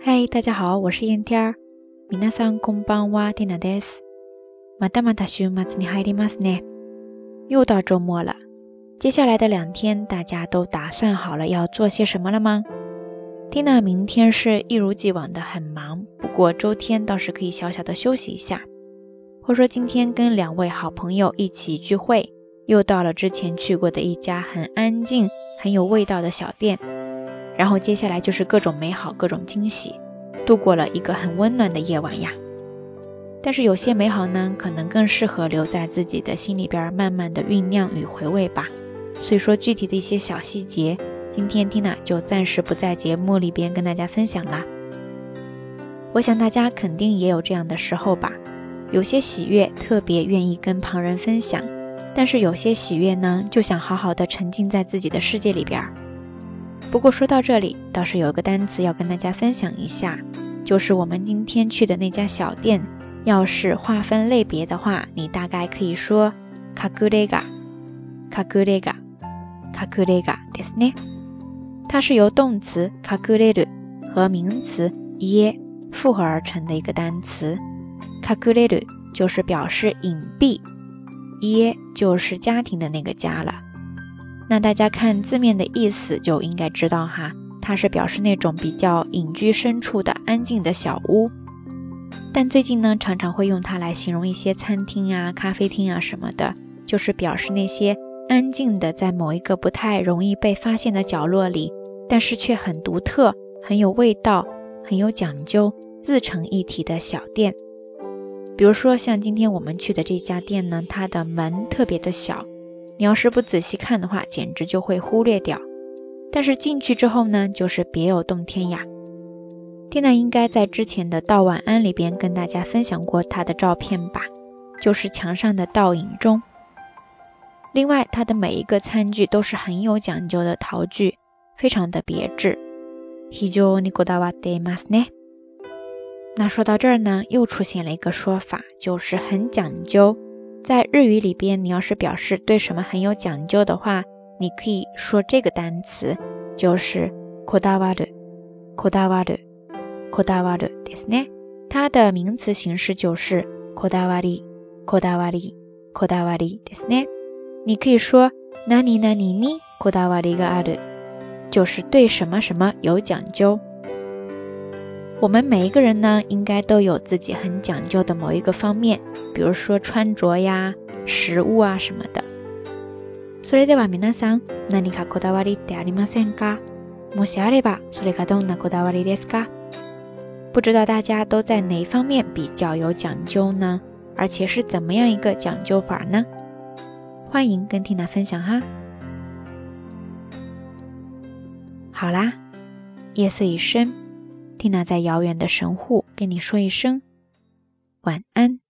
嗨，大家好，我是燕天儿。皆さんこんばんは、ティナです。またまた週末に入りますね。又到周末了，接下来的两天，大家都打算好了要做些什么了吗？蒂娜明天是一如既往的很忙，不过周天倒是可以小小的休息一下。或说今天跟两位好朋友一起聚会，又到了之前去过的一家很安静、很有味道的小店。 然后接下来就是各种美好，各种惊喜，度过了一个很温暖的夜晚呀。但是有些美好呢，可能更适合留在自己的心里边，慢慢的酝酿与回味吧。所以说具体的一些小细节，今天 Tina 就暂时不在节目里边跟大家分享啦。我想大家肯定也有这样的时候吧，有些喜悦特别愿意跟旁人分享，但是有些喜悦呢，就想好好的沉浸在自己的世界里边。不过说到这里，倒是有一个单词要跟大家分享一下，就是我们今天去的那家小店。要是划分类别的话，你大概可以说卡古雷嘎，卡古雷嘎，卡古雷嘎，ですね？它是由动词卡古雷鲁和名词耶复合而成的一个单词。卡古雷鲁就是表示隐蔽，耶就是家庭的那个家了。那大家看字面的意思就应该知道哈，它是表示那种比较隐居深处的安静的小屋。但最近呢，常常会用它来形容一些餐厅啊、咖啡厅啊什么的，就是表示那些安静的，在某一个不太容易被发现的角落里，但是却很独特、很有味道、很有讲究、自成一体的小店。比如说像今天我们去的这家店呢，它的门特别的小。你要是不仔细看的话，简直就会忽略掉。但是进去之后呢，就是别有洞天呀。天娜应该在之前的道晚安里边跟大家分享过她的照片吧，就是墙上的倒影中。另外，它的每一个餐具都是很有讲究的陶具，非常的别致。那说到这儿呢，又出现了一个说法，就是很讲究。在日语里边，你要是表示对什么很有讲究的话，你可以说这个单词，就是こだわる、こだわる、こだわるですね。它的名词形式就是こだわり、こだわり、こだわりですね。你可以说何々にこだわりがある，就是对什么什么有讲究。 我们每一个人呢，应该都有自己很讲究的某一个方面，比如说穿着呀、食物啊什么的。それでは皆さん、何かこだわりってありませんか？もしあれば、それがどんなこだわりですか？不知道大家都在哪方面比较有讲究呢？而且是怎么样一个讲究法呢？欢迎跟缇娜分享哈。好啦，夜色已深。 蒂娜在遥远的神户跟你说一声晚安。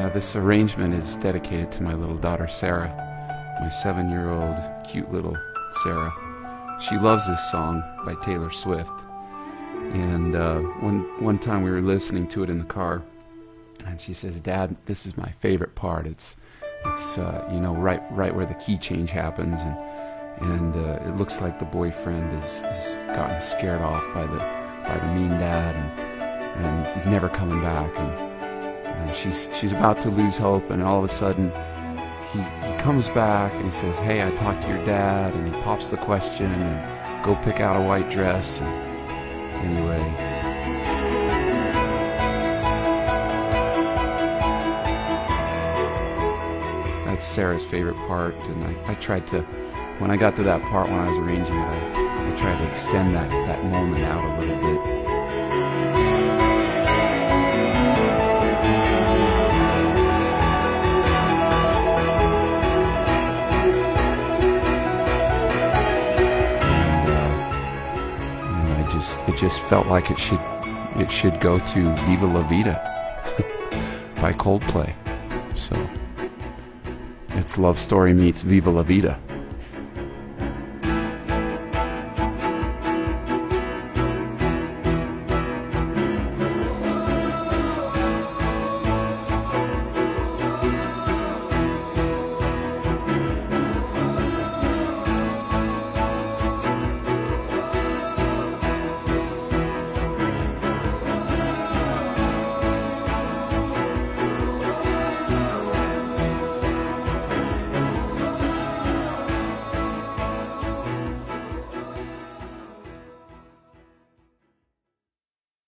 Yeah, this arrangement is dedicated to my little daughter Sarah, my seven year old cute little Sarah. She loves this song by Taylor Swift. And uh, one, one time we were listening to it in the car, and she says, Dad, this is my favorite part. It's, it's uh, you know, right, right where the key change happens. And, and uh, it looks like the boyfriend has, gotten scared off by the, by the mean dad. And, and he's never coming back. And, and she's she's about to lose hope, and all of a sudden, he he comes back and he says, "Hey, I talked to your dad," and he pops the question and go pick out a white dress. And anyway. That's Sarah's favorite part, and I, I tried to, when I got to that part when I was arranging it, I, I tried to extend that, that moment out a little bit. It just felt like it should it should go to Viva La Vida by Coldplay. So it's love story meets Viva La Vida.